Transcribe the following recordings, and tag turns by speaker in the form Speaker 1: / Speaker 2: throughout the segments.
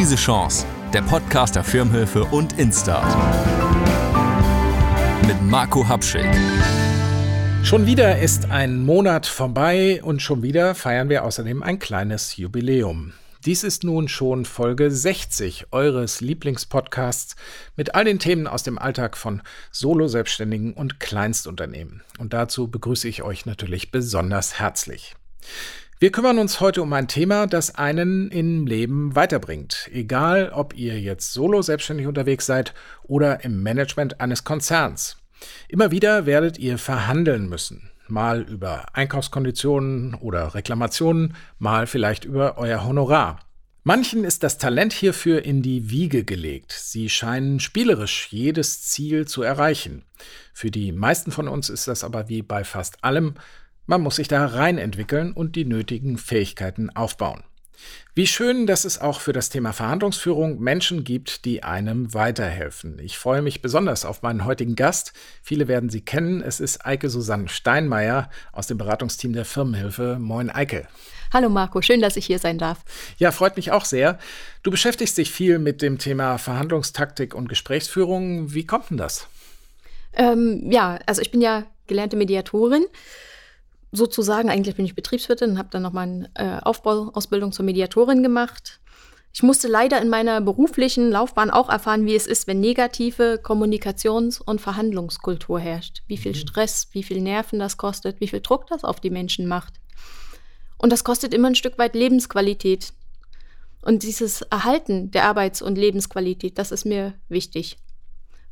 Speaker 1: Krise Chance, der Podcast der Firmenhilfe und Instart. Mit Marco Habschick.
Speaker 2: Schon wieder ist ein Monat vorbei und schon wieder feiern wir außerdem ein kleines Jubiläum. Dies ist nun schon Folge 60 eures Lieblingspodcasts mit all den Themen aus dem Alltag von Solo-Selbstständigen und Kleinstunternehmen. Und dazu begrüße ich euch natürlich besonders herzlich. Wir kümmern uns heute um ein Thema, das einen im Leben weiterbringt. Egal, ob ihr jetzt solo selbstständig unterwegs seid oder im Management eines Konzerns. Immer wieder werdet ihr verhandeln müssen. Mal über Einkaufskonditionen oder Reklamationen, mal vielleicht über euer Honorar. Manchen ist das Talent hierfür in die Wiege gelegt. Sie scheinen spielerisch jedes Ziel zu erreichen. Für die meisten von uns ist das aber wie bei fast allem man muss sich da rein entwickeln und die nötigen Fähigkeiten aufbauen. Wie schön, dass es auch für das Thema Verhandlungsführung Menschen gibt, die einem weiterhelfen. Ich freue mich besonders auf meinen heutigen Gast. Viele werden sie kennen. Es ist Eike Susanne Steinmeier aus dem Beratungsteam der Firmenhilfe. Moin, Eike.
Speaker 3: Hallo Marco, schön, dass ich hier sein darf.
Speaker 2: Ja, freut mich auch sehr. Du beschäftigst dich viel mit dem Thema Verhandlungstaktik und Gesprächsführung. Wie kommt denn das?
Speaker 3: Ähm, ja, also ich bin ja gelernte Mediatorin sozusagen, eigentlich bin ich Betriebswirtin und habe dann nochmal eine äh, Aufbauausbildung zur Mediatorin gemacht. Ich musste leider in meiner beruflichen Laufbahn auch erfahren, wie es ist, wenn negative Kommunikations- und Verhandlungskultur herrscht. Wie viel mhm. Stress, wie viel Nerven das kostet, wie viel Druck das auf die Menschen macht. Und das kostet immer ein Stück weit Lebensqualität. Und dieses Erhalten der Arbeits- und Lebensqualität, das ist mir wichtig.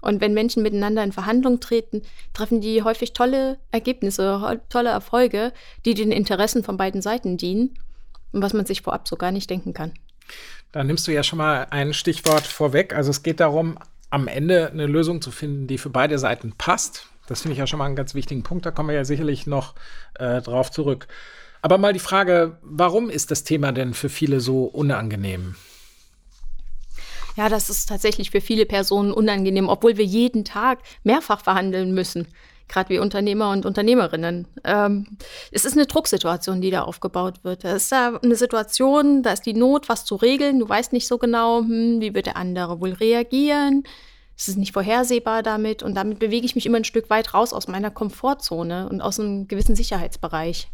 Speaker 3: Und wenn Menschen miteinander in Verhandlungen treten, treffen die häufig tolle Ergebnisse, tolle Erfolge, die den Interessen von beiden Seiten dienen und was man sich vorab so gar nicht denken kann.
Speaker 2: Da nimmst du ja schon mal ein Stichwort vorweg. Also es geht darum, am Ende eine Lösung zu finden, die für beide Seiten passt. Das finde ich ja schon mal einen ganz wichtigen Punkt. Da kommen wir ja sicherlich noch äh, drauf zurück. Aber mal die Frage, warum ist das Thema denn für viele so unangenehm?
Speaker 3: Ja, das ist tatsächlich für viele Personen unangenehm, obwohl wir jeden Tag mehrfach verhandeln müssen gerade wie Unternehmer und Unternehmerinnen. Ähm, es ist eine Drucksituation, die da aufgebaut wird. Es ist da eine Situation, da ist die Not, was zu regeln. Du weißt nicht so genau, hm, wie wird der andere wohl reagieren. Es ist nicht vorhersehbar damit und damit bewege ich mich immer ein Stück weit raus aus meiner Komfortzone und aus einem gewissen Sicherheitsbereich.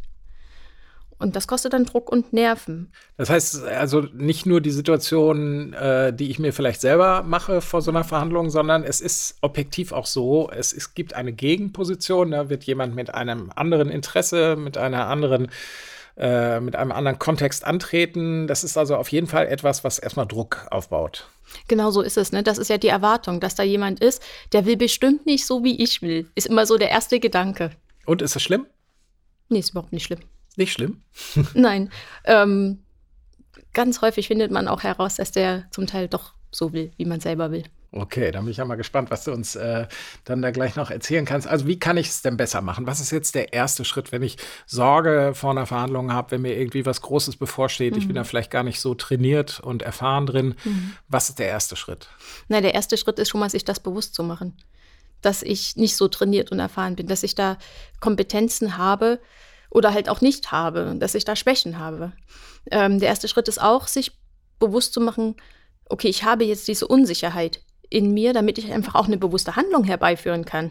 Speaker 3: Und das kostet dann Druck und Nerven.
Speaker 2: Das heißt also nicht nur die Situation, äh, die ich mir vielleicht selber mache vor so einer Verhandlung, sondern es ist objektiv auch so, es, es gibt eine Gegenposition, da wird jemand mit einem anderen Interesse, mit einer anderen äh, mit einem anderen Kontext antreten. Das ist also auf jeden Fall etwas, was erstmal Druck aufbaut.
Speaker 3: Genau so ist es. Ne? Das ist ja die Erwartung, dass da jemand ist, der will bestimmt nicht so, wie ich will. Ist immer so der erste Gedanke.
Speaker 2: Und ist das schlimm?
Speaker 3: Nee, ist überhaupt nicht schlimm.
Speaker 2: Nicht schlimm?
Speaker 3: Nein. Ähm, ganz häufig findet man auch heraus, dass der zum Teil doch so will, wie man selber will.
Speaker 2: Okay, dann bin ich ja mal gespannt, was du uns äh, dann da gleich noch erzählen kannst. Also wie kann ich es denn besser machen? Was ist jetzt der erste Schritt, wenn ich Sorge vor einer Verhandlung habe, wenn mir irgendwie was Großes bevorsteht? Mhm. Ich bin mhm. da vielleicht gar nicht so trainiert und erfahren drin. Mhm. Was ist der erste Schritt?
Speaker 3: Na, der erste Schritt ist schon mal, sich das bewusst zu machen, dass ich nicht so trainiert und erfahren bin, dass ich da Kompetenzen habe, oder halt auch nicht habe, dass ich da Schwächen habe. Ähm, der erste Schritt ist auch, sich bewusst zu machen, okay, ich habe jetzt diese Unsicherheit in mir, damit ich einfach auch eine bewusste Handlung herbeiführen kann.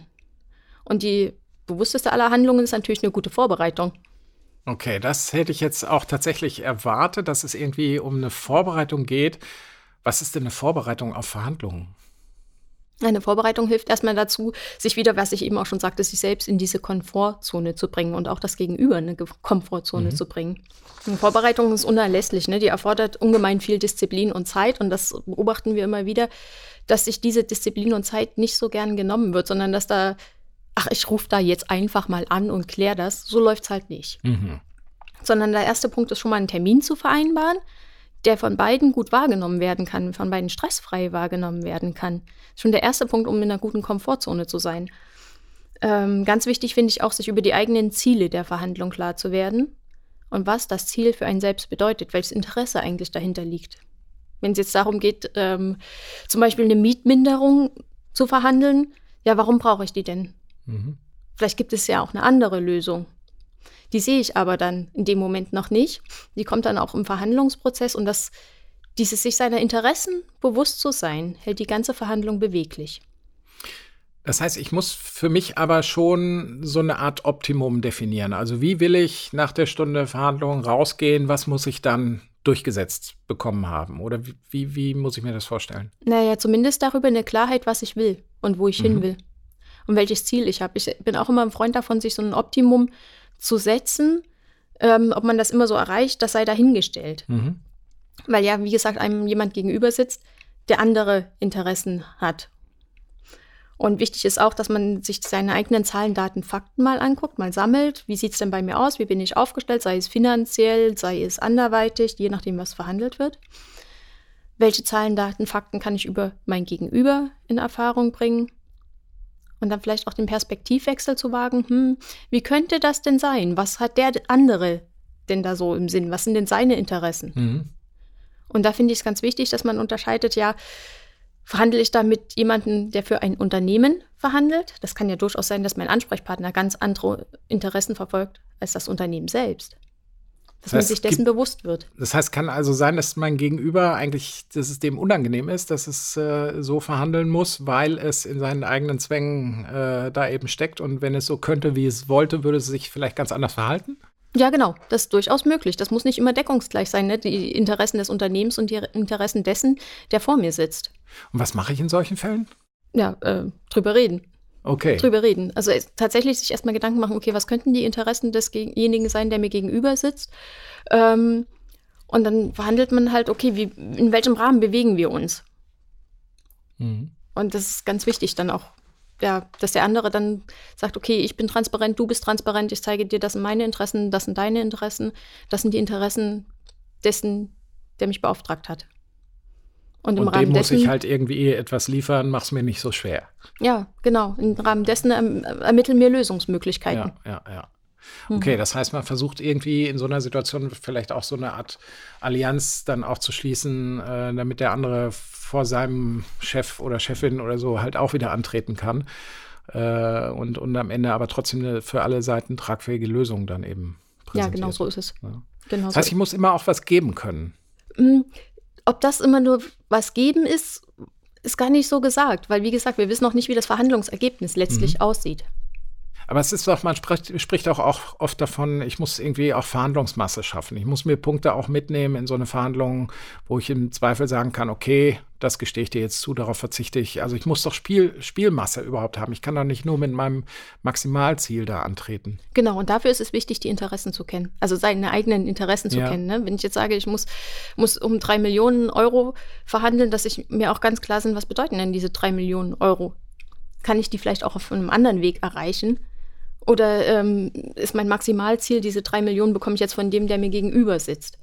Speaker 3: Und die bewussteste aller Handlungen ist natürlich eine gute Vorbereitung.
Speaker 2: Okay, das hätte ich jetzt auch tatsächlich erwartet, dass es irgendwie um eine Vorbereitung geht. Was ist denn eine Vorbereitung auf Verhandlungen?
Speaker 3: Eine Vorbereitung hilft erstmal dazu, sich wieder, was ich eben auch schon sagte, sich selbst in diese Komfortzone zu bringen und auch das Gegenüber in eine Komfortzone mhm. zu bringen. Eine Vorbereitung ist unerlässlich, ne? die erfordert ungemein viel Disziplin und Zeit und das beobachten wir immer wieder, dass sich diese Disziplin und Zeit nicht so gern genommen wird, sondern dass da, ach, ich rufe da jetzt einfach mal an und kläre das. So läuft es halt nicht. Mhm. Sondern der erste Punkt ist schon mal einen Termin zu vereinbaren der von beiden gut wahrgenommen werden kann, von beiden stressfrei wahrgenommen werden kann. Schon der erste Punkt, um in einer guten Komfortzone zu sein. Ähm, ganz wichtig finde ich auch, sich über die eigenen Ziele der Verhandlung klar zu werden und was das Ziel für einen selbst bedeutet, welches Interesse eigentlich dahinter liegt. Wenn es jetzt darum geht, ähm, zum Beispiel eine Mietminderung zu verhandeln, ja, warum brauche ich die denn? Mhm. Vielleicht gibt es ja auch eine andere Lösung. Die sehe ich aber dann in dem Moment noch nicht. Die kommt dann auch im Verhandlungsprozess und das Dieses sich seiner Interessen bewusst zu sein, hält die ganze Verhandlung beweglich.
Speaker 2: Das heißt, ich muss für mich aber schon so eine Art Optimum definieren. Also wie will ich nach der Stunde Verhandlung rausgehen? Was muss ich dann durchgesetzt bekommen haben? Oder wie, wie muss ich mir das vorstellen?
Speaker 3: Naja, zumindest darüber eine Klarheit, was ich will und wo ich mhm. hin will und welches Ziel ich habe. Ich bin auch immer ein Freund davon, sich so ein Optimum zu setzen. Ähm, ob man das immer so erreicht, das sei dahingestellt. Mhm. Weil ja, wie gesagt, einem jemand gegenüber sitzt, der andere Interessen hat. Und wichtig ist auch, dass man sich seine eigenen Zahlen, Daten, Fakten mal anguckt, mal sammelt. Wie sieht es denn bei mir aus? Wie bin ich aufgestellt? Sei es finanziell, sei es anderweitig, je nachdem, was verhandelt wird. Welche Zahlen, Daten, Fakten kann ich über mein Gegenüber in Erfahrung bringen? Und dann vielleicht auch den Perspektivwechsel zu wagen. Hm, wie könnte das denn sein? Was hat der andere denn da so im Sinn? Was sind denn seine Interessen? Mhm. Und da finde ich es ganz wichtig, dass man unterscheidet, ja, verhandle ich da mit jemandem, der für ein Unternehmen verhandelt? Das kann ja durchaus sein, dass mein Ansprechpartner ganz andere Interessen verfolgt als das Unternehmen selbst. Dass das heißt, man sich dessen gibt, bewusst wird.
Speaker 2: Das heißt, kann also sein, dass mein Gegenüber eigentlich, dass es dem unangenehm ist, dass es äh, so verhandeln muss, weil es in seinen eigenen Zwängen äh, da eben steckt. Und wenn es so könnte, wie es wollte, würde es sich vielleicht ganz anders verhalten?
Speaker 3: Ja, genau. Das ist durchaus möglich. Das muss nicht immer deckungsgleich sein, ne? die Interessen des Unternehmens und die Interessen dessen, der vor mir sitzt.
Speaker 2: Und was mache ich in solchen Fällen?
Speaker 3: Ja, äh, drüber reden.
Speaker 2: Okay.
Speaker 3: Drüber reden. Also tatsächlich sich erstmal Gedanken machen, okay, was könnten die Interessen desjenigen sein, der mir gegenüber sitzt? Ähm, und dann verhandelt man halt, okay, wie, in welchem Rahmen bewegen wir uns? Mhm. Und das ist ganz wichtig, dann auch ja, dass der andere dann sagt, okay, ich bin transparent, du bist transparent, ich zeige dir, das sind meine Interessen, das sind deine Interessen, das sind die Interessen dessen, der mich beauftragt hat.
Speaker 2: Und im und Rahmen dem muss dessen, ich halt irgendwie etwas liefern, mach's mir nicht so schwer.
Speaker 3: Ja, genau. Im Rahmen dessen erm-, ermitteln wir Lösungsmöglichkeiten.
Speaker 2: Ja, ja, ja. Mhm. Okay, das heißt, man versucht irgendwie in so einer Situation vielleicht auch so eine Art Allianz dann auch zu schließen, äh, damit der andere vor seinem Chef oder Chefin oder so halt auch wieder antreten kann. Äh, und, und am Ende aber trotzdem eine für alle Seiten tragfähige Lösung dann eben
Speaker 3: präsentiert. Ja, genau so ist es.
Speaker 2: Ja. Genau das heißt, ich muss immer auch was geben können.
Speaker 3: Ob das immer nur was geben ist, ist gar nicht so gesagt, weil wie gesagt, wir wissen noch nicht, wie das Verhandlungsergebnis letztlich mhm. aussieht.
Speaker 2: Aber es ist doch, man spricht, spricht auch, auch oft davon, ich muss irgendwie auch Verhandlungsmasse schaffen. Ich muss mir Punkte auch mitnehmen in so eine Verhandlung, wo ich im Zweifel sagen kann, okay, das gestehe ich dir jetzt zu, darauf verzichte ich. Also ich muss doch Spiel, Spielmasse überhaupt haben. Ich kann doch nicht nur mit meinem Maximalziel da antreten.
Speaker 3: Genau, und dafür ist es wichtig, die Interessen zu kennen. Also seine eigenen Interessen zu ja. kennen. Ne? Wenn ich jetzt sage, ich muss, muss um drei Millionen Euro verhandeln, dass ich mir auch ganz klar sind, was bedeuten denn diese drei Millionen Euro? Kann ich die vielleicht auch auf einem anderen Weg erreichen? Oder ähm, ist mein Maximalziel, diese drei Millionen bekomme ich jetzt von dem, der mir gegenüber sitzt?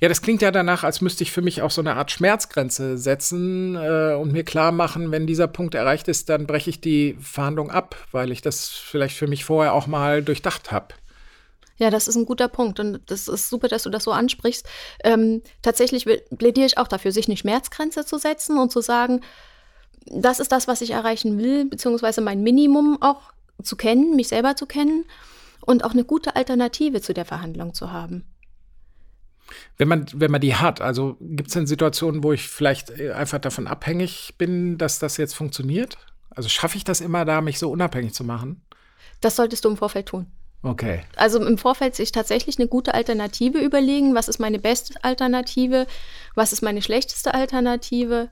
Speaker 2: Ja, das klingt ja danach, als müsste ich für mich auch so eine Art Schmerzgrenze setzen äh, und mir klar machen, wenn dieser Punkt erreicht ist, dann breche ich die Verhandlung ab, weil ich das vielleicht für mich vorher auch mal durchdacht habe.
Speaker 3: Ja, das ist ein guter Punkt und das ist super, dass du das so ansprichst. Ähm, tatsächlich plädiere ich auch dafür, sich eine Schmerzgrenze zu setzen und zu sagen, das ist das, was ich erreichen will, beziehungsweise mein Minimum auch zu kennen, mich selber zu kennen und auch eine gute Alternative zu der Verhandlung zu haben.
Speaker 2: Wenn man, wenn man die hat, also gibt es denn Situationen, wo ich vielleicht äh, einfach davon abhängig bin, dass das jetzt funktioniert? Also schaffe ich das immer da, mich so unabhängig zu machen?
Speaker 3: Das solltest du im Vorfeld tun.
Speaker 2: Okay.
Speaker 3: Also im Vorfeld sich tatsächlich eine gute Alternative überlegen. Was ist meine beste Alternative? Was ist meine schlechteste Alternative?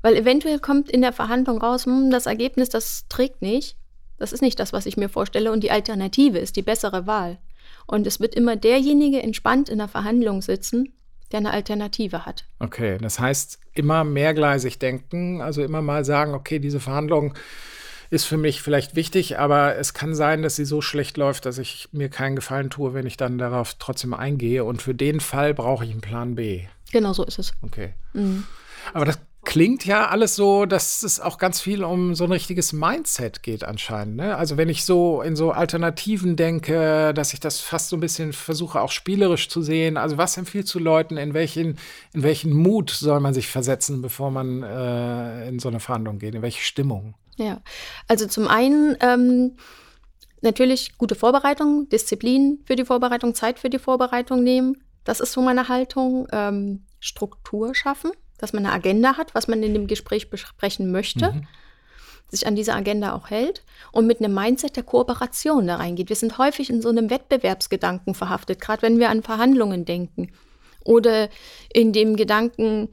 Speaker 3: Weil eventuell kommt in der Verhandlung raus, hm, das Ergebnis, das trägt nicht. Das ist nicht das, was ich mir vorstelle und die Alternative ist die bessere Wahl. Und es wird immer derjenige entspannt in der Verhandlung sitzen, der eine Alternative hat.
Speaker 2: Okay, das heißt immer mehrgleisig denken, also immer mal sagen, okay, diese Verhandlung ist für mich vielleicht wichtig, aber es kann sein, dass sie so schlecht läuft, dass ich mir keinen Gefallen tue, wenn ich dann darauf trotzdem eingehe. Und für den Fall brauche ich einen Plan B.
Speaker 3: Genau so ist es.
Speaker 2: Okay. Mhm. Aber das klingt ja alles so, dass es auch ganz viel um so ein richtiges Mindset geht anscheinend. Ne? Also wenn ich so in so Alternativen denke, dass ich das fast so ein bisschen versuche auch spielerisch zu sehen. Also was empfiehlst du Leuten, in welchen, in welchen Mut soll man sich versetzen, bevor man äh, in so eine Verhandlung geht? In welche Stimmung?
Speaker 3: Ja, also zum einen ähm, natürlich gute Vorbereitung, Disziplin für die Vorbereitung, Zeit für die Vorbereitung nehmen. Das ist so meine Haltung. Ähm, Struktur schaffen, dass man eine Agenda hat, was man in dem Gespräch besprechen möchte, mhm. sich an dieser Agenda auch hält und mit einem Mindset der Kooperation da reingeht. Wir sind häufig in so einem Wettbewerbsgedanken verhaftet, gerade wenn wir an Verhandlungen denken. Oder in dem Gedanken,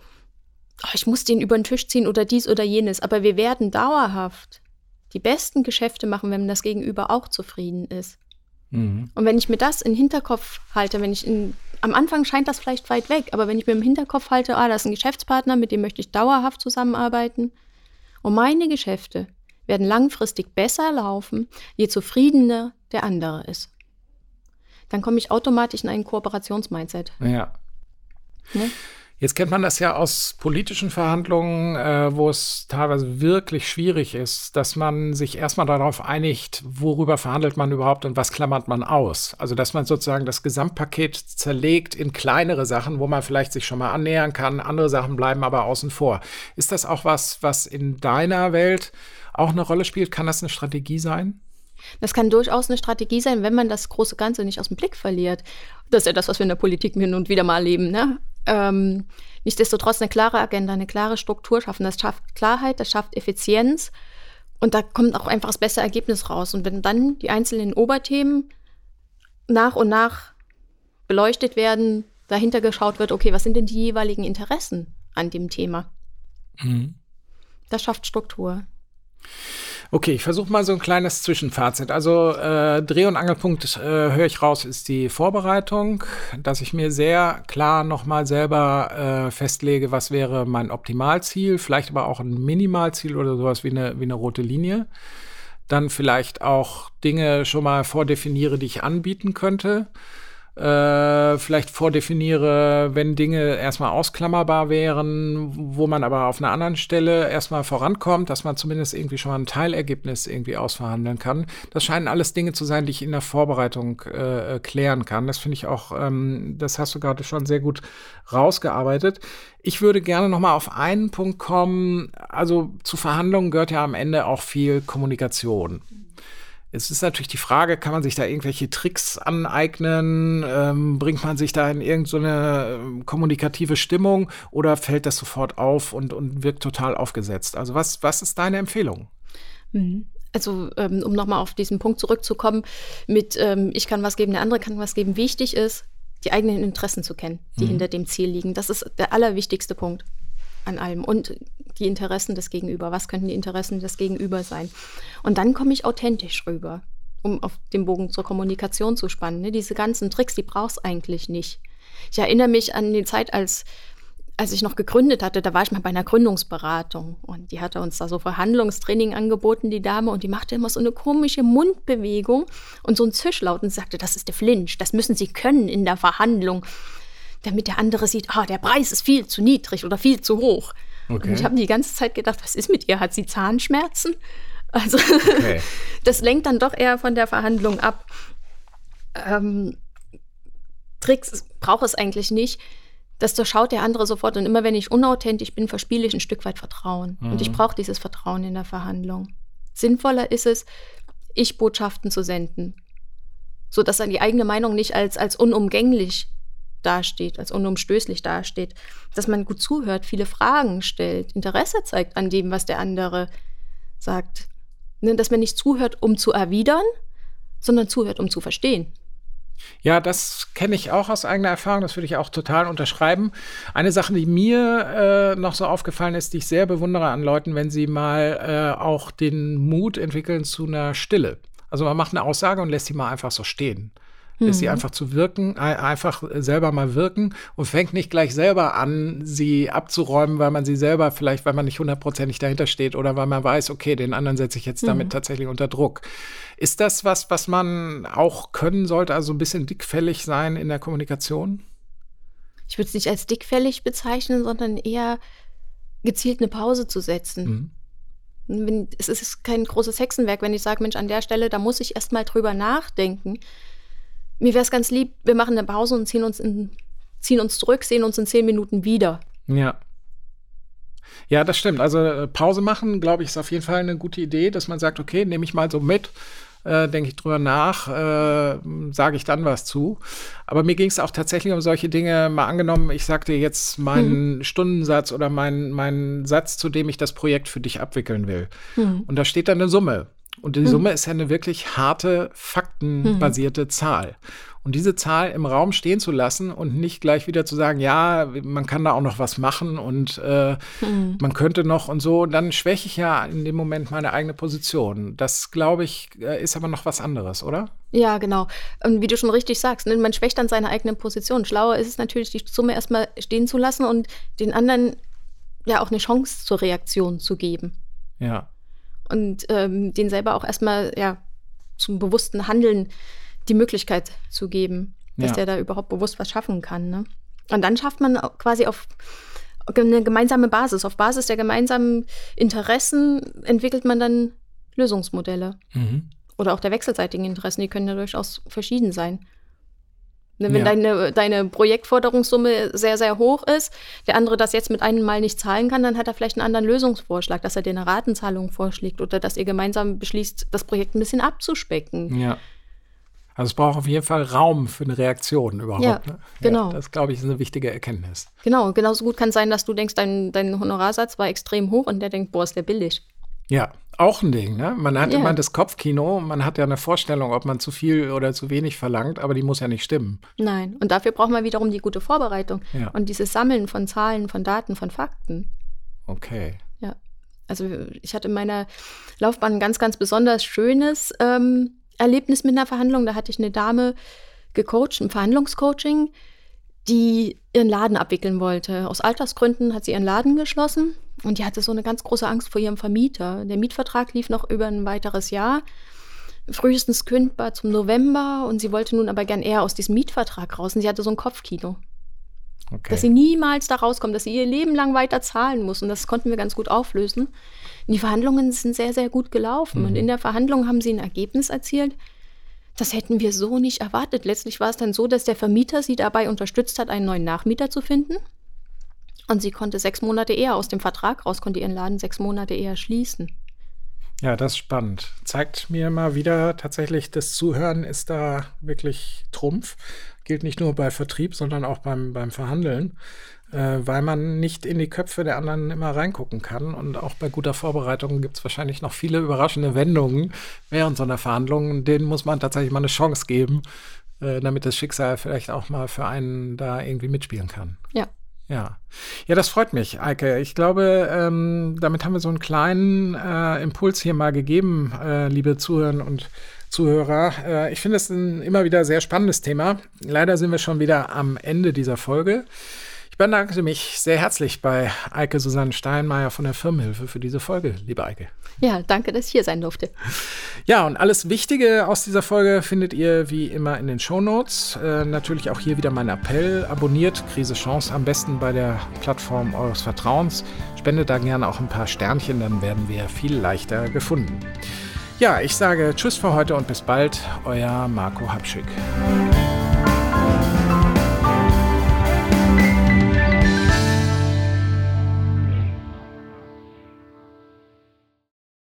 Speaker 3: oh, ich muss den über den Tisch ziehen oder dies oder jenes. Aber wir werden dauerhaft die besten Geschäfte machen, wenn das Gegenüber auch zufrieden ist. Mhm. Und wenn ich mir das in den Hinterkopf halte, wenn ich in, am Anfang scheint das vielleicht weit weg, aber wenn ich mir im Hinterkopf halte, ah, das ist ein Geschäftspartner, mit dem möchte ich dauerhaft zusammenarbeiten und meine Geschäfte werden langfristig besser laufen, je zufriedener der andere ist. Dann komme ich automatisch in ein Kooperationsmindset.
Speaker 2: Ja. Ne? Jetzt kennt man das ja aus politischen Verhandlungen, äh, wo es teilweise wirklich schwierig ist, dass man sich erstmal darauf einigt, worüber verhandelt man überhaupt und was klammert man aus. Also dass man sozusagen das Gesamtpaket zerlegt in kleinere Sachen, wo man vielleicht sich schon mal annähern kann, andere Sachen bleiben aber außen vor. Ist das auch was, was in deiner Welt auch eine Rolle spielt? Kann das eine Strategie sein?
Speaker 3: Das kann durchaus eine Strategie sein, wenn man das große Ganze nicht aus dem Blick verliert. Das ist ja das, was wir in der Politik hin und wieder mal erleben. Ne? Ähm, nichtsdestotrotz eine klare Agenda, eine klare Struktur schaffen. Das schafft Klarheit, das schafft Effizienz und da kommt auch einfach das beste Ergebnis raus. Und wenn dann die einzelnen Oberthemen nach und nach beleuchtet werden, dahinter geschaut wird, okay, was sind denn die jeweiligen Interessen an dem Thema? Mhm. Das schafft Struktur.
Speaker 2: Okay, ich versuche mal so ein kleines Zwischenfazit. Also äh, Dreh- und Angelpunkt äh, höre ich raus, ist die Vorbereitung, dass ich mir sehr klar nochmal selber äh, festlege, was wäre mein Optimalziel, vielleicht aber auch ein Minimalziel oder sowas wie eine, wie eine rote Linie. Dann vielleicht auch Dinge schon mal vordefiniere, die ich anbieten könnte äh, vielleicht vordefiniere, wenn Dinge erstmal ausklammerbar wären, wo man aber auf einer anderen Stelle erstmal vorankommt, dass man zumindest irgendwie schon mal ein Teilergebnis irgendwie ausverhandeln kann. Das scheinen alles Dinge zu sein, die ich in der Vorbereitung äh, klären kann. Das finde ich auch, ähm, das hast du gerade schon sehr gut rausgearbeitet. Ich würde gerne noch mal auf einen Punkt kommen. Also zu Verhandlungen gehört ja am Ende auch viel Kommunikation. Es ist natürlich die Frage, kann man sich da irgendwelche Tricks aneignen? Ähm, bringt man sich da in irgendeine so kommunikative Stimmung oder fällt das sofort auf und, und wirkt total aufgesetzt? Also was, was ist deine Empfehlung?
Speaker 3: Mhm. Also ähm, um nochmal auf diesen Punkt zurückzukommen, mit ähm, ich kann was geben, der andere kann was geben, wichtig ist, die eigenen Interessen zu kennen, die mhm. hinter dem Ziel liegen. Das ist der allerwichtigste Punkt an allem und die Interessen des Gegenüber. Was könnten die Interessen des Gegenüber sein? Und dann komme ich authentisch rüber, um auf den Bogen zur Kommunikation zu spannen. Ne? Diese ganzen Tricks, die brauchst eigentlich nicht. Ich erinnere mich an die Zeit, als, als ich noch gegründet hatte, da war ich mal bei einer Gründungsberatung und die hatte uns da so Verhandlungstraining angeboten, die Dame, und die machte immer so eine komische Mundbewegung und so einen Zischlaut und sagte, das ist der Flinch, das müssen Sie können in der Verhandlung damit der andere sieht, ah, der Preis ist viel zu niedrig oder viel zu hoch. Okay. Und ich habe die ganze Zeit gedacht, was ist mit ihr? Hat sie Zahnschmerzen? Also okay. das lenkt dann doch eher von der Verhandlung ab. Ähm, Tricks braucht es eigentlich nicht. Das durchschaut der andere sofort. Und immer wenn ich unauthentisch bin, verspiele ich ein Stück weit Vertrauen. Mhm. Und ich mhm. brauche dieses Vertrauen in der Verhandlung. Sinnvoller ist es, ich Botschaften zu senden, sodass dann die eigene Meinung nicht als, als unumgänglich dasteht, als unumstößlich dasteht, dass man gut zuhört, viele Fragen stellt, Interesse zeigt an dem, was der andere sagt. Ne, dass man nicht zuhört, um zu erwidern, sondern zuhört, um zu verstehen.
Speaker 2: Ja, das kenne ich auch aus eigener Erfahrung, das würde ich auch total unterschreiben. Eine Sache, die mir äh, noch so aufgefallen ist, die ich sehr bewundere an Leuten, wenn sie mal äh, auch den Mut entwickeln zu einer Stille. Also man macht eine Aussage und lässt sie mal einfach so stehen mhm. sie einfach zu wirken, einfach selber mal wirken und fängt nicht gleich selber an, sie abzuräumen, weil man sie selber vielleicht, weil man nicht hundertprozentig dahinter steht oder weil man weiß, okay, den anderen setze ich jetzt damit mhm. tatsächlich unter Druck. Ist das was, was man auch können sollte, also ein bisschen dickfällig sein in der Kommunikation?
Speaker 3: Ich würde es nicht als dickfällig bezeichnen, sondern eher gezielt eine Pause zu setzen. Mhm. Wenn, es ist kein großes Hexenwerk, wenn ich sage, Mensch, an der Stelle, da muss ich erst mal drüber nachdenken mir wäre es ganz lieb, wir machen eine Pause und ziehen uns, in, ziehen uns zurück, sehen uns in zehn Minuten wieder.
Speaker 2: Ja. Ja, das stimmt. Also äh, Pause machen, glaube ich, ist auf jeden Fall eine gute Idee, dass man sagt, okay, nehme ich mal so mit. Äh, äh, denke ich drüber nach, äh, sage ich dann was zu. Aber mir ging es auch tatsächlich um solche Dinge, mal angenommen, ich sagte jetzt meinen mhm. Stundensatz oder meinen mein Satz, zu dem ich das Projekt für dich abwickeln will. Mhm. Und da steht dann eine Summe. Und die. Summe ist ja eine wirklich harte, faktenbasierte mhm. Zahl. Und diese Zahl im Raum stehen zu lassen und nicht gleich wieder zu sagen, ja, man kann da auch noch was machen und äh, mhm. man könnte noch und so, dann schwäche ich ja in dem Moment meine eigene Position. Das, glaube ich, äh, ist aber noch was anderes, oder?
Speaker 3: Ja, genau. Und wie du schon richtig sagst, ne, man schwächt dann seine eigene Position. Schlauer ist es natürlich, die Summe erstmal stehen zu lassen und den anderen ja auch eine Chance zur Reaktion zu geben.
Speaker 2: Ja.
Speaker 3: Und ähm, den selber auch erstmal ja zum bewussten Handeln die Möglichkeit zu geben, dass ja. der da überhaupt bewusst was schaffen kann. Ne? Und dann schafft man quasi auf eine gemeinsame Basis. Auf Basis der gemeinsamen Interessen entwickelt man dann Lösungsmodelle. Mhm. Oder auch der wechselseitigen Interessen, die können ja durchaus verschieden sein. Ne, wenn ja. deine, deine Projektforderungssumme sehr, sehr hoch ist, der andere das jetzt mit einem Mal nicht zahlen kann, dann hat er vielleicht einen anderen Lösungsvorschlag, dass er dir eine Ratenzahlung vorschlägt oder dass ihr gemeinsam beschließt, das Projekt ein bisschen abzuspecken.
Speaker 2: Ja. Also es braucht auf jeden Fall Raum für eine Reaktion überhaupt.
Speaker 3: Ja,
Speaker 2: ne?
Speaker 3: genau. Ja,
Speaker 2: das, glaube ich, ist eine wichtige Erkenntnis.
Speaker 3: Genau, genauso gut kann es sein, dass du denkst, dein, dein Honorarsatz war extrem hoch und der denkt, boah, ist der billig.
Speaker 2: Ja, auch ein Ding. Ne? Man hat yeah. immer das Kopfkino, man hat ja eine Vorstellung, ob man zu viel oder zu wenig verlangt, aber die muss ja nicht stimmen.
Speaker 3: Nein, und dafür braucht man wiederum die gute Vorbereitung ja. und dieses Sammeln von Zahlen, von Daten, von Fakten.
Speaker 2: Okay.
Speaker 3: Ja, also ich hatte in meiner Laufbahn ein ganz, ganz besonders schönes ähm, Erlebnis mit einer Verhandlung. Da hatte ich eine Dame gecoacht, ein Verhandlungscoaching, die ihren Laden abwickeln wollte. Aus Altersgründen hat sie ihren Laden geschlossen und die hatte so eine ganz große Angst vor ihrem Vermieter. Der Mietvertrag lief noch über ein weiteres Jahr, frühestens kündbar zum November und sie wollte nun aber gern eher aus diesem Mietvertrag raus und sie hatte so ein Kopfkino. Okay. Dass sie niemals da rauskommt, dass sie ihr Leben lang weiter zahlen muss. Und das konnten wir ganz gut auflösen. Und die Verhandlungen sind sehr, sehr gut gelaufen. Mhm. Und in der Verhandlung haben sie ein Ergebnis erzielt. Das hätten wir so nicht erwartet. Letztlich war es dann so, dass der Vermieter sie dabei unterstützt hat, einen neuen Nachmieter zu finden. Und sie konnte sechs Monate eher aus dem Vertrag raus, konnte ihren Laden sechs Monate eher schließen.
Speaker 2: Ja, das ist spannend. Zeigt mir mal wieder tatsächlich, das Zuhören ist da wirklich Trumpf. Gilt nicht nur bei Vertrieb, sondern auch beim, beim Verhandeln, äh, weil man nicht in die Köpfe der anderen immer reingucken kann. Und auch bei guter Vorbereitung gibt es wahrscheinlich noch viele überraschende Wendungen während so einer Verhandlung. Denen muss man tatsächlich mal eine Chance geben, äh, damit das Schicksal vielleicht auch mal für einen da irgendwie mitspielen kann.
Speaker 3: Ja.
Speaker 2: Ja. Ja, das freut mich, Eike. Ich glaube, ähm, damit haben wir so einen kleinen äh, Impuls hier mal gegeben, äh, liebe Zuhörer und Zuhörer. Äh, ich finde es ein immer wieder sehr spannendes Thema. Leider sind wir schon wieder am Ende dieser Folge bedanke mich sehr herzlich bei Eike Susanne Steinmeier von der Firmenhilfe für diese Folge, liebe Eike.
Speaker 3: Ja, danke, dass ich hier sein durfte.
Speaker 2: Ja, und alles Wichtige aus dieser Folge findet ihr wie immer in den Shownotes. Äh, natürlich auch hier wieder mein Appell. Abonniert Krise Chance am besten bei der Plattform eures Vertrauens. Spendet da gerne auch ein paar Sternchen, dann werden wir viel leichter gefunden. Ja, ich sage Tschüss für heute und bis bald. Euer Marco Habschick.